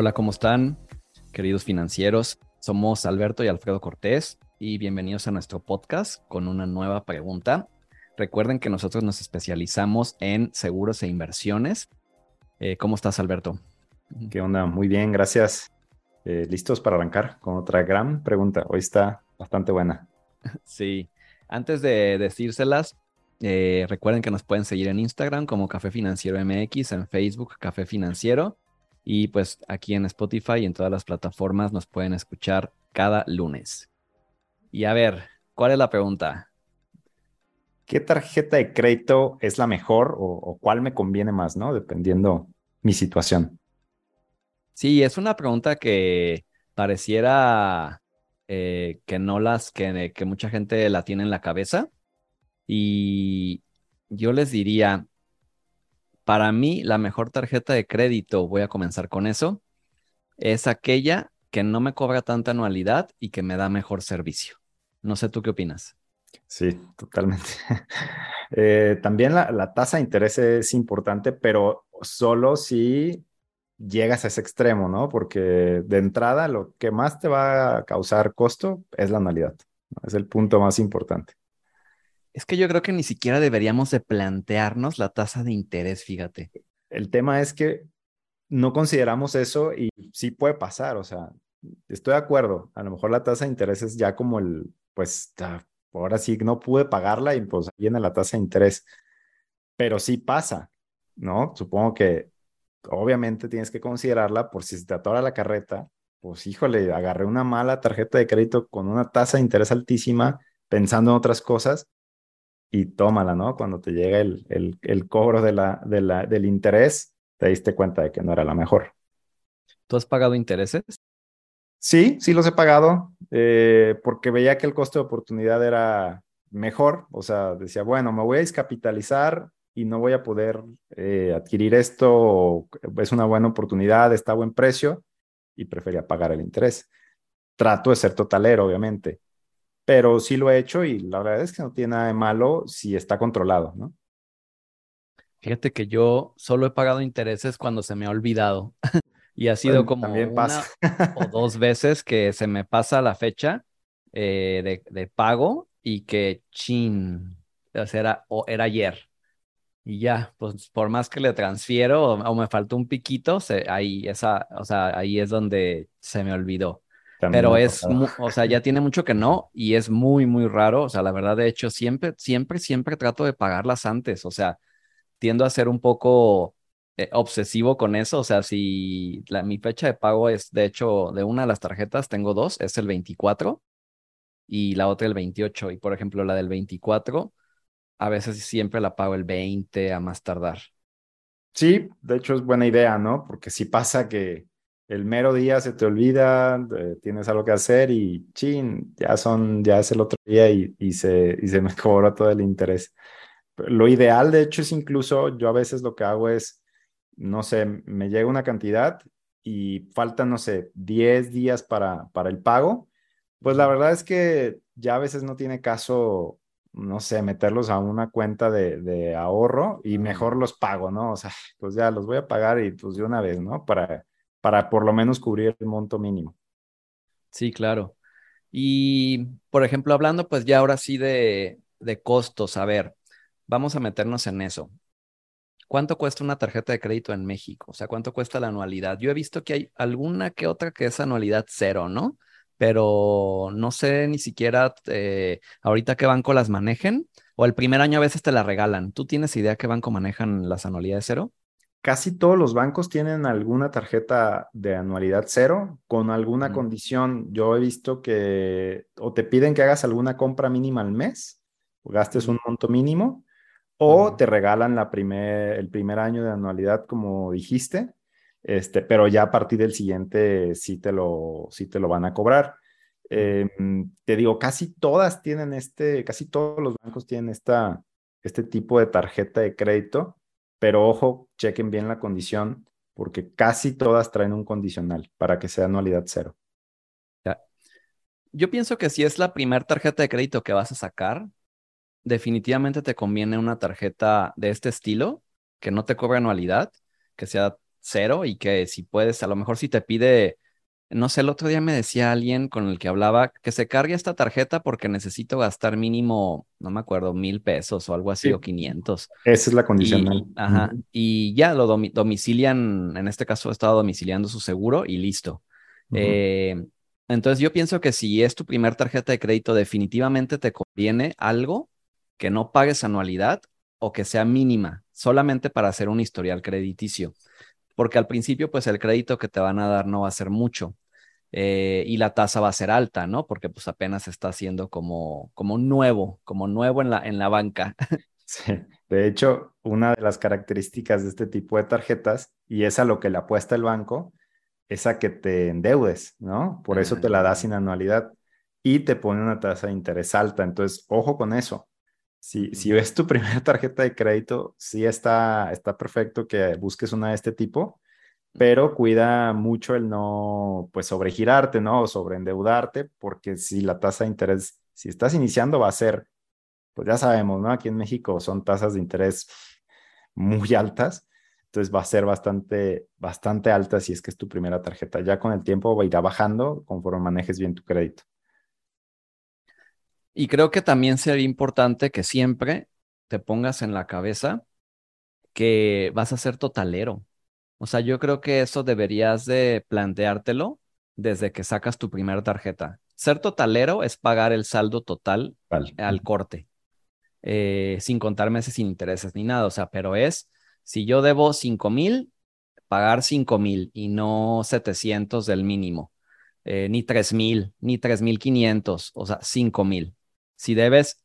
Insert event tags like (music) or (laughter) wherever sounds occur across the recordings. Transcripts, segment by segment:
Hola, ¿cómo están, queridos financieros? Somos Alberto y Alfredo Cortés y bienvenidos a nuestro podcast con una nueva pregunta. Recuerden que nosotros nos especializamos en seguros e inversiones. Eh, ¿Cómo estás, Alberto? ¿Qué onda? Muy bien, gracias. Eh, ¿Listos para arrancar con otra gran pregunta? Hoy está bastante buena. (laughs) Sí. Antes de decírselas, eh, recuerden que nos pueden seguir en Instagram como Café Financiero MX, en Facebook Café Financiero y pues aquí en Spotify y en todas las plataformas nos pueden escuchar cada lunes. Y a ver, ¿cuál es la pregunta? ¿Qué tarjeta de crédito es la mejor o, cuál me conviene más, no? Dependiendo mi situación. Sí, es una pregunta que pareciera eh, que no las, que, que mucha gente la tiene en la cabeza. Y yo les diría, para mí, la mejor tarjeta de crédito, voy a comenzar con eso, es aquella que no me cobra tanta anualidad y que me da mejor servicio. No sé tú qué opinas. Sí, totalmente. (laughs) Eh, también la, tasa de interés es importante, pero solo si llegas a ese extremo, ¿no? Porque de entrada lo que más te va a causar costo es la anualidad. Es el punto más importante. Es que yo creo que ni siquiera deberíamos de plantearnos la tasa de interés, fíjate. El tema es que no consideramos eso y sí puede pasar, o sea, estoy de acuerdo, a lo mejor la tasa de interés es ya como el, pues ahora sí no pude pagarla y pues viene la tasa de interés, pero sí pasa, ¿no? Supongo que obviamente tienes que considerarla por si se te atora la carreta, pues híjole, agarré una mala tarjeta de crédito con una tasa de interés altísima pensando en otras cosas y tómala, ¿no? Cuando te llega el, el, cobro de la, de la, del interés, te diste cuenta de que no era la mejor. ¿Tú has pagado intereses? Sí, sí los he pagado, eh, porque veía que el costo de oportunidad era mejor, o sea, decía, bueno, me voy a descapitalizar y no voy a poder eh, adquirir esto, es una buena oportunidad, está a buen precio, y prefería pagar el interés. Trato de ser totalero, obviamente, pero sí lo he hecho y la verdad es que no tiene nada de malo si está controlado, ¿no? Fíjate que yo solo he pagado intereses cuando se me ha olvidado (laughs) y ha sido como una o dos (laughs) veces que se me pasa la fecha eh, de, pago y que chin, o sea, era, o era ayer. Y ya, pues por más que le transfiero o, me faltó un piquito, ahí, esa, o sea, ahí es donde se me olvidó pero es, o sea, ya tiene mucho que no y es muy, muy raro. O sea, la verdad, de hecho, siempre, siempre, siempre trato de pagarlas antes. O sea, tiendo a ser un poco eh, obsesivo con eso. O sea, si la, mi fecha de pago es, de hecho, de una de las tarjetas, tengo dos, es el 24 y la otra el 28. Y por ejemplo, la del 24, a veces siempre la pago el 20 a más tardar. Sí, de hecho es buena idea, ¿no? Porque si pasa que el mero día se te olvida, eh, tienes algo que hacer y chin, ya son, ya es el otro día y, y, se, y se (laughs) me cobra todo el interés. Lo ideal, de hecho, es incluso, yo a veces lo que hago es, no sé, me llega una cantidad y faltan, no sé, 10 días para, para el pago. Pues la verdad es que ya a veces no tiene caso, no sé, meterlos a una cuenta de, de ahorro y mejor los pago, ¿no? O sea, pues ya los voy a pagar y pues de una vez, ¿no? Para para por lo menos cubrir el monto mínimo. Sí, claro. Y, por ejemplo, hablando pues ya ahora sí de, de costos, a ver, vamos a meternos en eso. ¿Cuánto cuesta una tarjeta de crédito en México? O sea, ¿cuánto cuesta la anualidad? Yo he visto que hay alguna que otra que es anualidad cero, ¿no? Pero no sé ni siquiera eh, ahorita qué banco las manejen o el primer año a veces te la regalan. ¿Tú tienes idea qué banco manejan las anualidades cero? Casi todos los bancos tienen alguna tarjeta de anualidad cero con alguna condición. Yo he visto que o te piden que hagas alguna compra mínima al mes, o gastes un monto mínimo, o te regalan la primer, el primer año de anualidad, como dijiste, este, pero ya a partir del siguiente sí te lo, sí te lo van a cobrar. Em, te digo, casi todas tienen este, casi todos los bancos tienen esta, este tipo de tarjeta de crédito pero ojo, chequen bien la condición porque casi todas traen un condicional para que sea anualidad cero. Yo pienso que si es la primera tarjeta de crédito que vas a sacar, definitivamente te conviene una tarjeta de este estilo, que no te cobre anualidad, que sea cero y que si puedes, a lo mejor si te pide, no sé, el otro día me decía alguien con el que hablaba que se cargue esta tarjeta porque necesito gastar mínimo, no me acuerdo, mil pesos o algo así o 500. Esa es la condición. Y, ajá, y ya lo domicilian, en este caso estado domiciliando su seguro y listo. eh, entonces yo pienso que si es tu primer tarjeta de crédito, definitivamente te conviene algo que no pagues anualidad o que sea mínima, solamente para hacer un historial crediticio. Porque al principio, pues el crédito que te van a dar no va a ser mucho. Eh, y la tasa va a ser alta, ¿no? Porque pues apenas está haciendo como, como nuevo, como nuevo en la, en la banca. (laughs) Sí, de hecho, una de las características de este tipo de tarjetas, y es a lo que le apuesta el banco, es a que te endeudes, ¿no? Por eso te la das sin anualidad y te pone una tasa de interés alta. Entonces, ojo con eso. Si, si ves tu (laughs) primera tarjeta de crédito, sí está, está perfecto que busques una de este tipo, pero cuida mucho el no, pues, sobregirarte, ¿no? O sobreendeudarte, porque si la tasa de interés, si estás iniciando, va a ser, pues ya sabemos, ¿no? Aquí en México son tasas de interés muy altas entonces va a ser bastante, bastante alta si es que es tu primera tarjeta. Ya con el tiempo va a ir bajando conforme manejes bien tu crédito. Y creo que también sería importante que siempre te pongas en la cabeza que vas a ser totalero. O sea, yo creo que eso deberías de planteártelo desde que sacas tu primera tarjeta. Ser totalero es pagar el saldo total al corte, eh, sin contar meses sin intereses ni nada. O sea, pero es si yo debo 5 mil, pagar 5 mil y no 700 del mínimo, eh, ni 3 mil, ni 3 mil 500, o sea, 5 mil. Si debes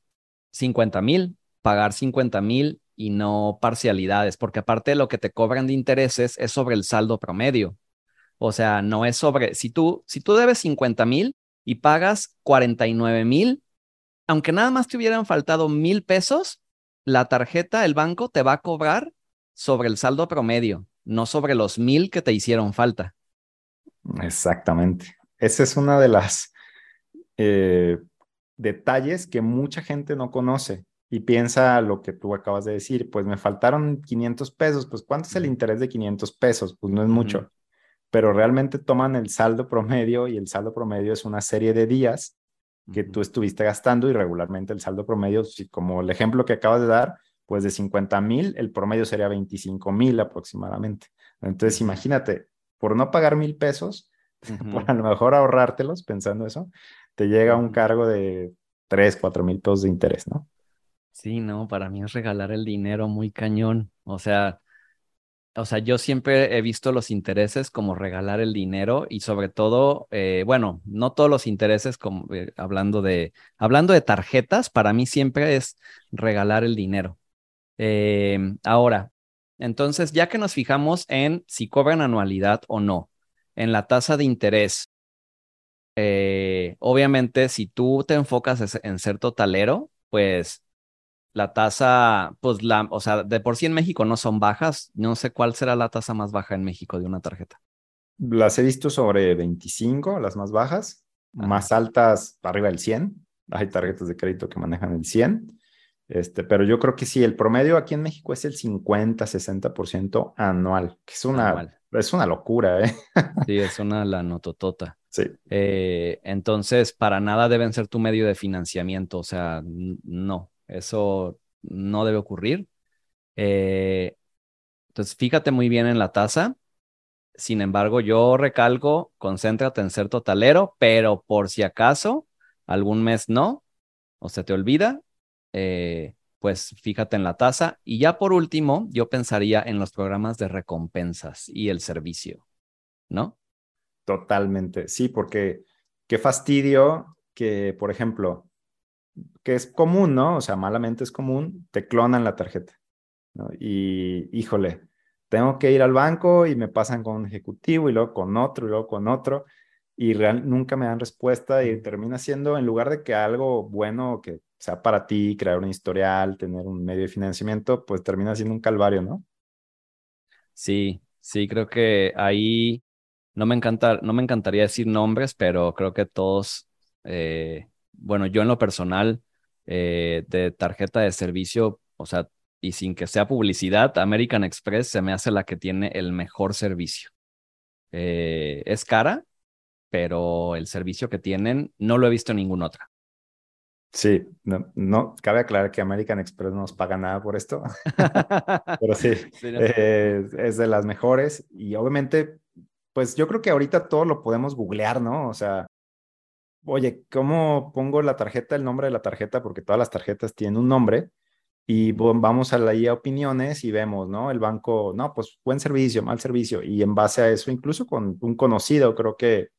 50 mil, pagar 50 mil y no parcialidades, porque aparte de lo que te cobran de intereses es sobre el saldo promedio. O sea, no es sobre, si tú, si tú debes 50 mil y pagas 49 mil, aunque nada más te hubieran faltado mil pesos, la tarjeta, el banco te va a cobrar sobre el saldo promedio, no sobre los mil que te hicieron falta. Exactamente. Ese es uno de los eh, detalles que mucha gente no conoce y piensa lo que tú acabas de decir, pues me faltaron 500 pesos, pues ¿cuánto es el interés de 500 pesos? Pues no es mucho, pero realmente toman el saldo promedio y el saldo promedio es una serie de días que tú estuviste gastando y regularmente el saldo promedio, como el ejemplo que acabas de dar, pues de 50 mil, el promedio sería 25 mil aproximadamente. Entonces, imagínate, por no pagar mil pesos, (laughs) por a lo mejor ahorrártelos, pensando eso, te llega un cargo de 3, 4 mil pesos de interés, ¿no? Sí, no, para mí es regalar el dinero muy cañón. O sea, o sea, yo siempre he visto los intereses como regalar el dinero y sobre todo, eh, bueno, no todos los intereses, como eh, hablando de, hablando de tarjetas, para mí siempre es regalar el dinero. Em, ahora, entonces, ya que nos fijamos en si cobran anualidad o no, en la tasa de interés, eh, obviamente, si tú te enfocas en ser totalero, pues la tasa, pues la, o sea, de por sí en México no son bajas. No sé cuál será la tasa más baja en México de una tarjeta. Las he visto sobre 25, las más bajas, más altas arriba del 100. Hay tarjetas de crédito que manejan el 100. Este, pero yo creo que sí, el promedio aquí en México es el 50-60% anual, que es una, es una locura, ¿eh? (laughs) Sí, es una la nototota. Sí. Eh, entonces, para nada deben ser tu medio de financiamiento, o sea, no, eso no debe ocurrir. Eh, entonces, fíjate muy bien en la tasa. Sin embargo, yo recalco, concéntrate en ser totalero, pero por si acaso algún mes no, o se te olvida, eh, pues fíjate en la tasa. Y ya por último, yo pensaría en los programas de recompensas y el servicio, ¿no? Totalmente, sí, porque qué fastidio que, por ejemplo, que es común, ¿no? O sea, malamente es común, te clonan la tarjeta, ¿no? Y híjole, tengo que ir al banco y me pasan con un ejecutivo y luego con otro y luego con otro y real, nunca me dan respuesta y termina siendo, en lugar de que algo bueno que sea para ti, crear un historial, tener un medio de financiamiento, pues termina siendo un calvario, ¿no? Sí, sí, creo que ahí no me encanta, no me encantaría decir nombres, pero creo que todos, eh, bueno, yo en lo personal, eh, de tarjeta de servicio, o sea, y sin que sea publicidad, American Express se me hace la que tiene el mejor servicio. Eh, es cara, pero el servicio que tienen no lo he visto en ninguna otra. Sí, no, no, cabe aclarar que American Express no nos paga nada por esto, (laughs) pero sí, eh, es de las mejores y obviamente, pues yo creo que ahorita todo lo podemos googlear, ¿no? O sea, oye, ¿cómo pongo la tarjeta, el nombre de la tarjeta? Porque todas las tarjetas tienen un nombre y vamos a la a opiniones y vemos, ¿no? El banco, no, pues buen servicio, mal servicio y en base a eso, incluso con un conocido, creo que,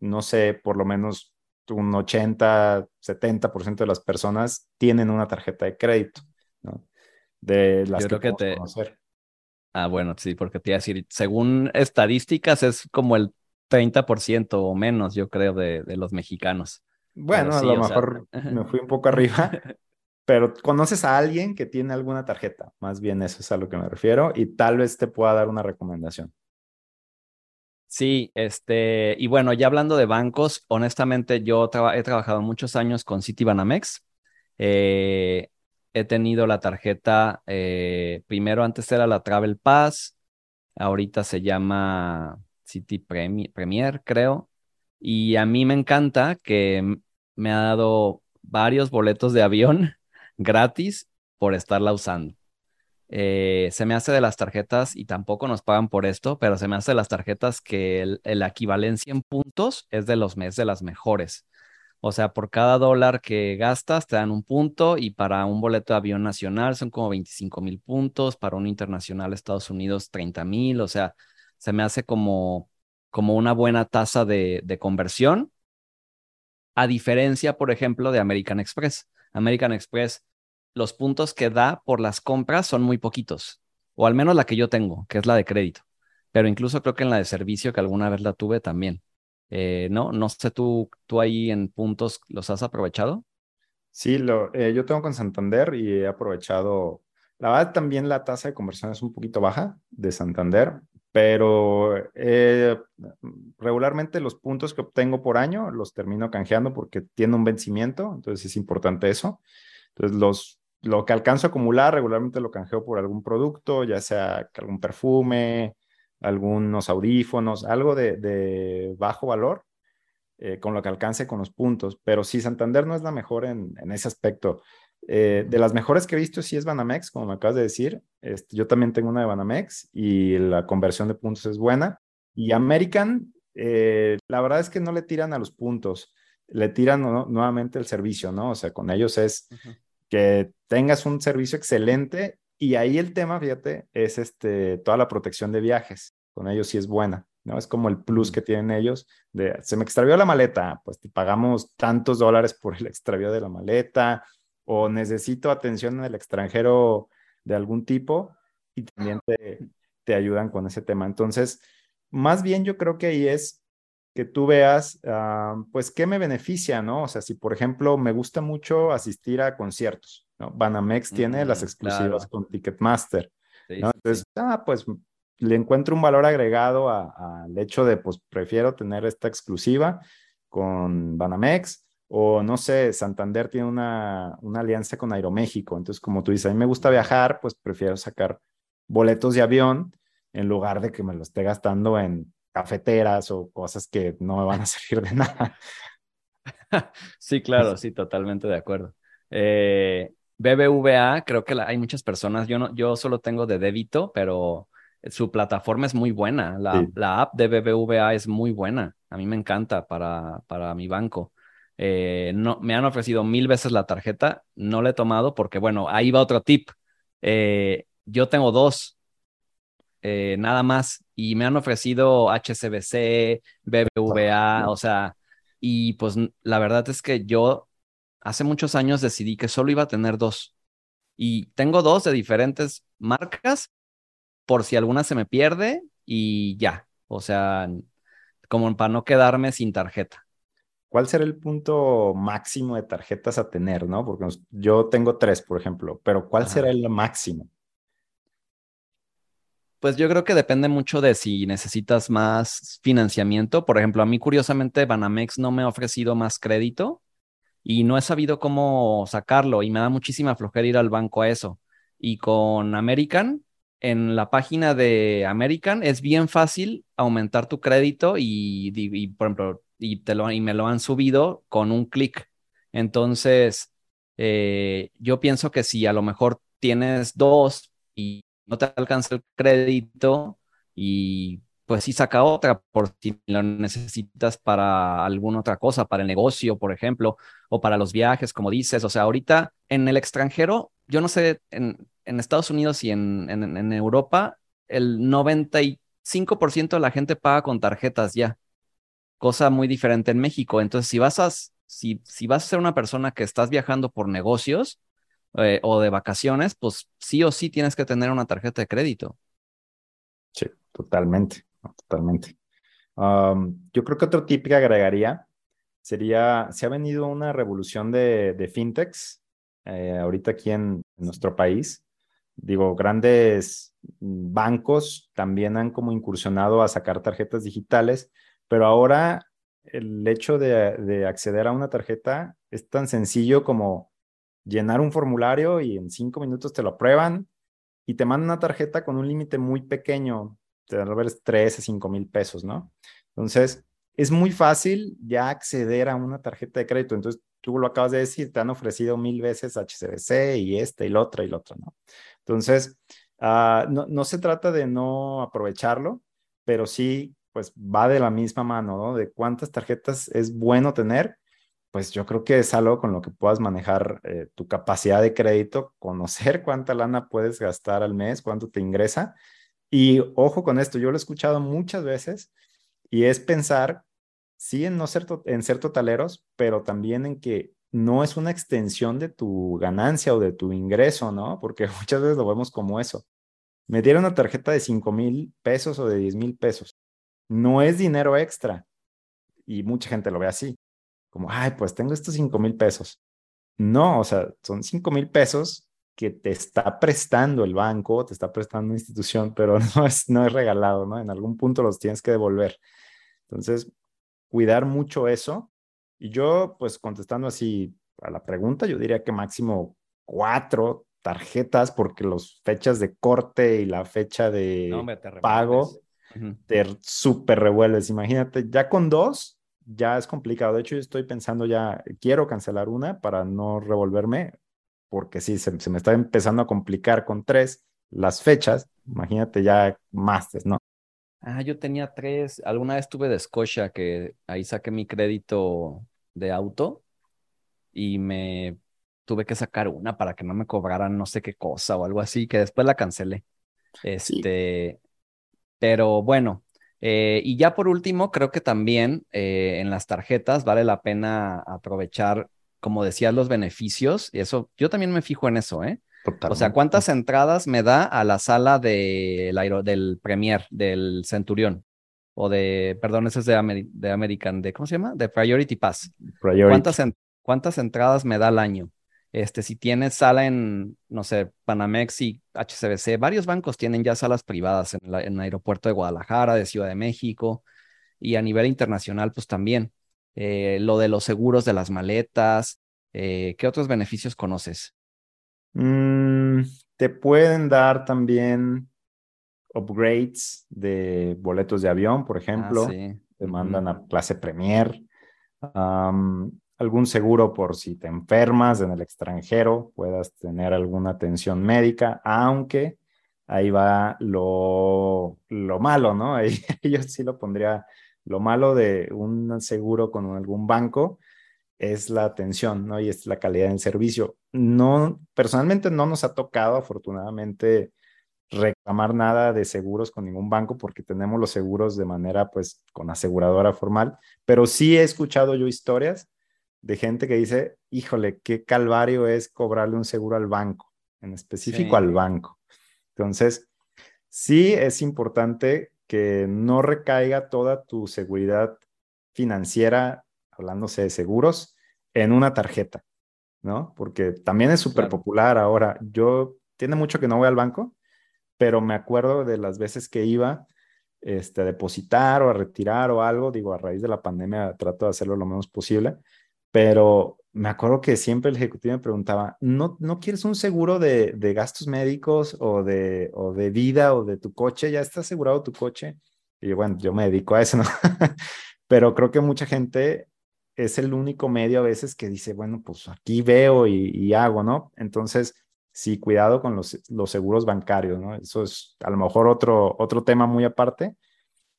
no sé, por lo menos un 80, 70% de las personas tienen una tarjeta de crédito, ¿no? De las que, te... conocer. Ah, bueno, sí, porque te iba a decir, según estadísticas es como el 30% o menos, yo creo, de, de los mexicanos. Bueno, a lo mejor me fui un poco arriba, (laughs) pero conoces a alguien que tiene alguna tarjeta, más bien eso es a lo que me refiero, y tal vez te pueda dar una recomendación. Sí, este, y bueno, ya hablando de bancos, honestamente yo he trabajado muchos años con Citibanamex. Eh, he tenido la tarjeta, eh, primero antes era la Travel Pass, ahorita se llama City Premier, creo. Y a mí me encanta que me ha dado varios boletos de avión (laughs) gratis por estarla usando. Eh, se me hace de las tarjetas, y tampoco nos pagan por esto, pero se me hace de las tarjetas que la equivalencia en puntos es de los mes de las mejores. O sea, por cada dólar que gastas te dan un punto y para un boleto de avión nacional son como 25 mil puntos, para un internacional Estados Unidos 30 mil, o sea, se me hace como, como una buena tasa de, conversión, a diferencia, por ejemplo, de American Express. American Express los puntos que da por las compras son muy poquitos, o al menos la que yo tengo, que es la de crédito. Pero incluso creo que en la de servicio, que alguna vez la tuve también. Eh, no, no sé, tú, tú ahí en puntos los has aprovechado. Sí, lo, eh, yo tengo con Santander y he aprovechado. La verdad, también la tasa de conversión es un poquito baja de Santander, pero eh, regularmente los puntos que obtengo por año los termino canjeando porque tiene un vencimiento, entonces es importante eso. Entonces los lo que alcanzo a acumular regularmente lo canjeo por algún producto, ya sea algún perfume, algunos audífonos, algo de, bajo valor, eh, con lo que alcance con los puntos. Pero sí, Santander no es la mejor en, ese aspecto. Eh, de las mejores que he visto sí es Banamex, como me acabas de decir. Este, yo también tengo una de Banamex y la conversión de puntos es buena. Y American, eh, la verdad es que no le tiran a los puntos, le tiran nuevamente el servicio, ¿no? O sea, con ellos es que tengas un servicio excelente y ahí el tema, fíjate, es este, toda la protección de viajes. Con ellos sí es buena, ¿no? Es como el plus que tienen ellos de, se me extravió la maleta, pues te pagamos tantos dólares por el extravío de la maleta o necesito atención en el extranjero de algún tipo y también te, te ayudan con ese tema. Entonces, más bien yo creo que ahí es que tú veas, ah, pues, qué me beneficia, ¿no? O sea, si por ejemplo me gusta mucho asistir a conciertos, ¿no? Banamex tiene las mm, exclusivas con Ticketmaster, ¿no? Entonces, ah, pues le encuentro un valor agregado al hecho de, pues, prefiero tener esta exclusiva con Banamex o no sé, Santander tiene una, una alianza con Aeroméxico, entonces como tú dices, a mí me gusta viajar, pues prefiero sacar boletos de avión en lugar de que me lo esté gastando en cafeteras o cosas que no me van a (laughs) servir de nada. (laughs) Sí, claro, sí, totalmente de acuerdo. Eh, BBVA, creo que hay muchas personas, yo, no, yo solo tengo de débito, pero su plataforma es muy buena. La, la, app de BBVA es muy buena. A mí me encanta para, para mi banco. Eh, no, me han ofrecido mil veces la tarjeta, no la he tomado porque, bueno, ahí va otro tip. Eh, yo tengo dos, nada más y me han ofrecido HCBC, BBVA, o sea, y pues la verdad es que yo hace muchos años decidí que solo iba a tener dos. Y tengo dos de diferentes marcas por si alguna se me pierde y ya. O sea, como para no quedarme sin tarjeta. ¿Cuál será el punto máximo de tarjetas a tener, no? Porque yo tengo tres, por ejemplo, pero ¿cuál será el máximo? Pues yo creo que depende mucho de si necesitas más financiamiento. Por ejemplo, a mí curiosamente Banamex no me ha ofrecido más crédito y no he sabido cómo sacarlo y me da muchísima flojera ir al banco a eso. Y con American, en la página de American es bien fácil aumentar tu crédito y, por ejemplo, y, te lo, me lo han subido con un clic. Entonces, eh, yo pienso que si a lo mejor tienes dos y no te alcanza el crédito y pues sí saca otra por si lo necesitas para alguna otra cosa, para el negocio, por ejemplo, o para los viajes, como dices. O sea, ahorita en el extranjero, yo no sé, en, Estados Unidos y en, Europa, el 95% de la gente paga con tarjetas ya, cosa muy diferente en México. Entonces, si vas a, si, si vas a ser una persona que estás viajando por negocios eh, o de vacaciones, pues sí o sí tienes que tener una tarjeta de crédito. Sí, totalmente totalmente. yo creo que otro tip que agregaría sería, se ha venido una revolución de fintechs eh, ahorita aquí en, nuestro país. Digo, grandes bancos también han como incursionado a sacar tarjetas digitales, pero ahora el hecho de, de acceder a una tarjeta es tan sencillo como llenar un formulario y en cinco minutos te lo aprueban y te mandan una tarjeta con un límite muy pequeño te dan 3 a 5 mil pesos, ¿no? Entonces, es muy fácil ya acceder a una tarjeta de crédito. Entonces, tú lo acabas de decir, te han ofrecido mil veces HCBC y esta y la otra y la otra, ¿no? Entonces, uh, no, no se trata de no aprovecharlo, pero sí, pues va de la misma mano, ¿no? De cuántas tarjetas es bueno tener, pues yo creo que es algo con lo que puedas manejar eh, tu capacidad de crédito, conocer (laughs) cuánta lana puedes gastar al mes, cuánto te ingresa y ojo con esto, yo lo he escuchado muchas veces y es pensar, sí, en no ser, en ser totaleros, pero también en que no es una extensión de tu ganancia o de tu ingreso, ¿no? Porque (laughs) muchas veces lo vemos como eso. Me dieron una tarjeta de 5 mil pesos o de 10 mil pesos. No es dinero extra. Y mucha gente lo ve así. Como, ay, pues tengo estos 5 mil pesos. No, o sea, son 5 mil pesos que te está prestando el banco, te está prestando una institución, pero (laughs) no es, no es regalado, ¿no? En algún punto los tienes que devolver. Entonces, cuidar mucho eso. Y yo, pues contestando así a la pregunta, yo diría que máximo cuatro tarjetas, porque las fechas de corte y la fecha de pago te súper revuelves. Imagínate, ya con dos, ya es complicado. De hecho, yo estoy pensando ya, quiero cancelar una para no revolverme porque sí, se, me está empezando a complicar con tres las fechas, imagínate ya más, ¿no? Ah, yo tenía tres, alguna vez tuve de Scotia que ahí saqué mi crédito de auto y me tuve que sacar una para que no me cobraran no sé qué cosa o algo así, que después la cancelé. Este, pero bueno, eh, y ya por último, creo que también eh, en las tarjetas vale la pena aprovechar como decías, los beneficios, y eso, yo también me fijo en eso, ¿eh? O sea, ¿cuántas entradas me da a la sala de del Premier, del Centurión? O de, perdón, ese es de, de American, de, ¿cómo se llama? De Priority Pass. ¿Cuántas, ¿Cuántas entradas me da al año? Este, si tienes sala en, no sé, Panamex y HCBC, varios bancos tienen ya salas privadas en, en el aeropuerto de Guadalajara, de Ciudad de México, y a nivel internacional, pues también. Eh, lo de los seguros de las maletas. Eh, ¿Qué otros beneficios conoces? Mm, te pueden dar también upgrades de boletos de avión, por ah, ejemplo. Te mandan a clase Premier. algún seguro por si te enfermas en el extranjero, puedas tener alguna atención médica, aunque ahí va lo, lo malo, ¿no? (laughs) Ahí yo sí lo pondría lo malo de un seguro con algún banco es la atención, ¿no? Y es la calidad del servicio. No, personalmente no nos ha tocado, afortunadamente, reclamar nada de seguros con ningún banco porque tenemos los seguros de manera, pues, con aseguradora formal, pero sí he escuchado yo historias de gente que dice, híjole, qué calvario es cobrarle un seguro al banco, en específico al banco. Entonces, sí es importante que no recaiga toda tu seguridad financiera, hablándose de seguros, en una tarjeta, ¿no? Porque también es súper popular ahora. Yo, tiene mucho que no voy al banco, pero me acuerdo de las veces que iba este, a depositar o a retirar o algo, digo, a raíz de la pandemia trato de hacerlo lo menos posible, pero me acuerdo que siempre el ejecutivo me preguntaba, ¿no, ¿no quieres un seguro de, de gastos médicos o de, o de vida o de tu coche? ¿Ya está asegurado tu coche? Y bueno, yo me dedico a eso, ¿no? (laughs) Pero creo que mucha gente es el único medio a veces que dice, bueno, pues aquí veo y, hago, ¿no? Entonces, sí, cuidado con los, los, seguros bancarios, ¿no? Eso es a lo mejor otro, otro tema muy aparte,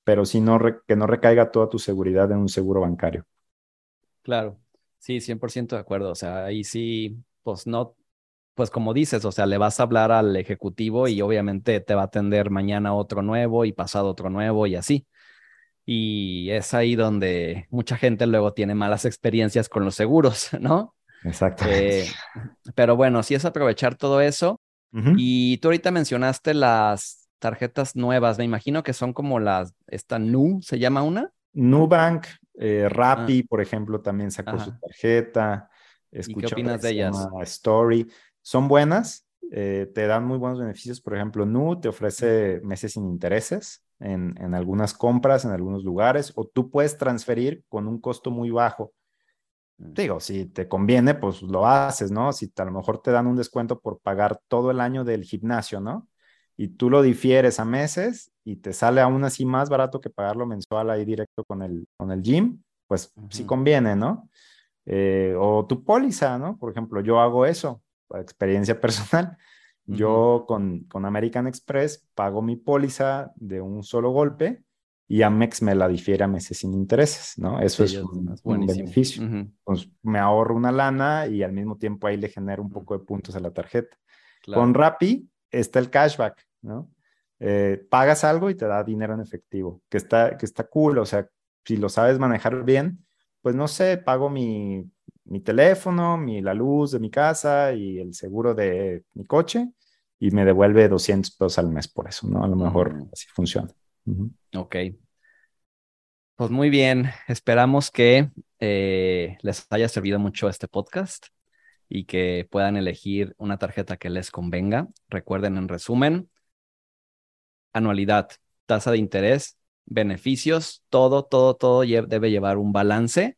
pero sí no que no recaiga toda tu seguridad en un seguro bancario. Claro, sí, 100% de acuerdo. O sea, ahí sí, pues no, pues como dices, o sea, le vas a hablar al ejecutivo y obviamente te va a atender mañana otro nuevo y pasado otro nuevo y así. Y es ahí donde mucha gente luego tiene malas experiencias con los seguros, (laughs) ¿no? Exacto. Eh, pero bueno, sí es aprovechar todo eso. Y tú ahorita mencionaste las tarjetas nuevas, me imagino que son como las, esta Nu, ¿se llama una? Nubank, eh, Rappi, ah. por ejemplo, también sacó su tarjeta. ¿Y qué opinas de ellas? Story. Son buenas, eh, te dan muy buenos beneficios. Por ejemplo, Nu te ofrece meses sin intereses en, en, algunas compras, en algunos lugares, o tú puedes transferir con un costo muy bajo. Mm. Digo, si te conviene, pues lo haces, ¿no? Si a lo mejor te dan un descuento por pagar todo el año del gimnasio, ¿no? Y tú lo difieres a meses y te sale aún así más barato que pagarlo mensual ahí directo con el, con el gym, pues sí conviene, ¿no? Eh, o tu póliza, ¿no? Por ejemplo, yo hago eso, experiencia (laughs) personal. Yo con, con American Express pago mi póliza de un solo golpe y Amex me la difiere a meses sin intereses, ¿no? Eso es un, beneficio. Pues me ahorro una lana y al mismo tiempo ahí le genero un poco de puntos a la tarjeta. Con Rappi está el cashback, ¿no? Eh, pagas algo y te da dinero en efectivo, que está, que está cool, o sea, si lo sabes manejar bien, pues no sé, pago mi mi teléfono, mi, la luz de mi casa y el seguro de mi coche y me devuelve 200 pesos al mes por eso, ¿no? A lo mejor mm. así funciona. Ok. Pues muy bien, esperamos que eh, les haya servido mucho este podcast y que puedan elegir una tarjeta que les convenga. Recuerden en resumen, anualidad, tasa de interés, beneficios, todo, todo, todo debe llevar un balance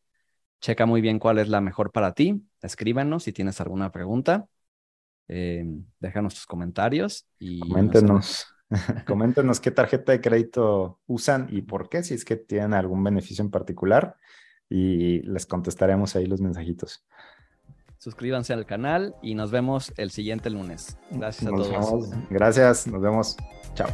Checa muy bien cuál es la mejor para ti. Escríbanos si tienes alguna pregunta. Eh, déjanos tus comentarios y coméntenos. (laughs) (laughs) coméntenos qué tarjeta de crédito usan y por qué, si es que tienen algún beneficio en particular y les contestaremos ahí los mensajitos. Suscríbanse al canal y nos vemos el siguiente lunes. Gracias a todos. Gracias, nos vemos. Chao.